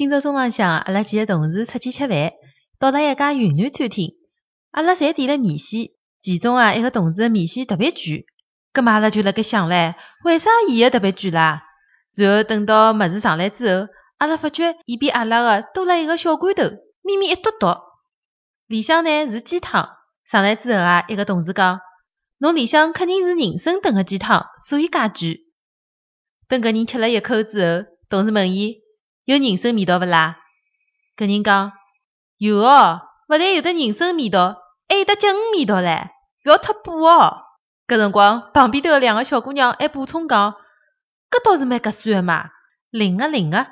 今朝中浪向，阿拉几个同事出去吃饭，到了一家云南餐厅，阿拉侪点了米线，其中啊一个同事的米线特别贵，葛末阿拉就辣盖想唻，为啥伊个特别贵啦？然后等到物事上来之后，阿拉发觉伊比阿拉个多了一个小罐头，咪咪一嘟嘟，里向呢是鸡汤。上来之后啊，一个同事讲，侬里向肯定是人参炖个鸡汤，所以介贵。等搿人吃了一口之后，同事问伊。有人参味道勿啦？搿人讲有哦，勿但有得人参味道，还有得甲鱼味道唻，勿要太补哦。搿辰光旁边头个两个小姑娘还补充讲，搿倒是蛮合算个嘛，灵个灵个。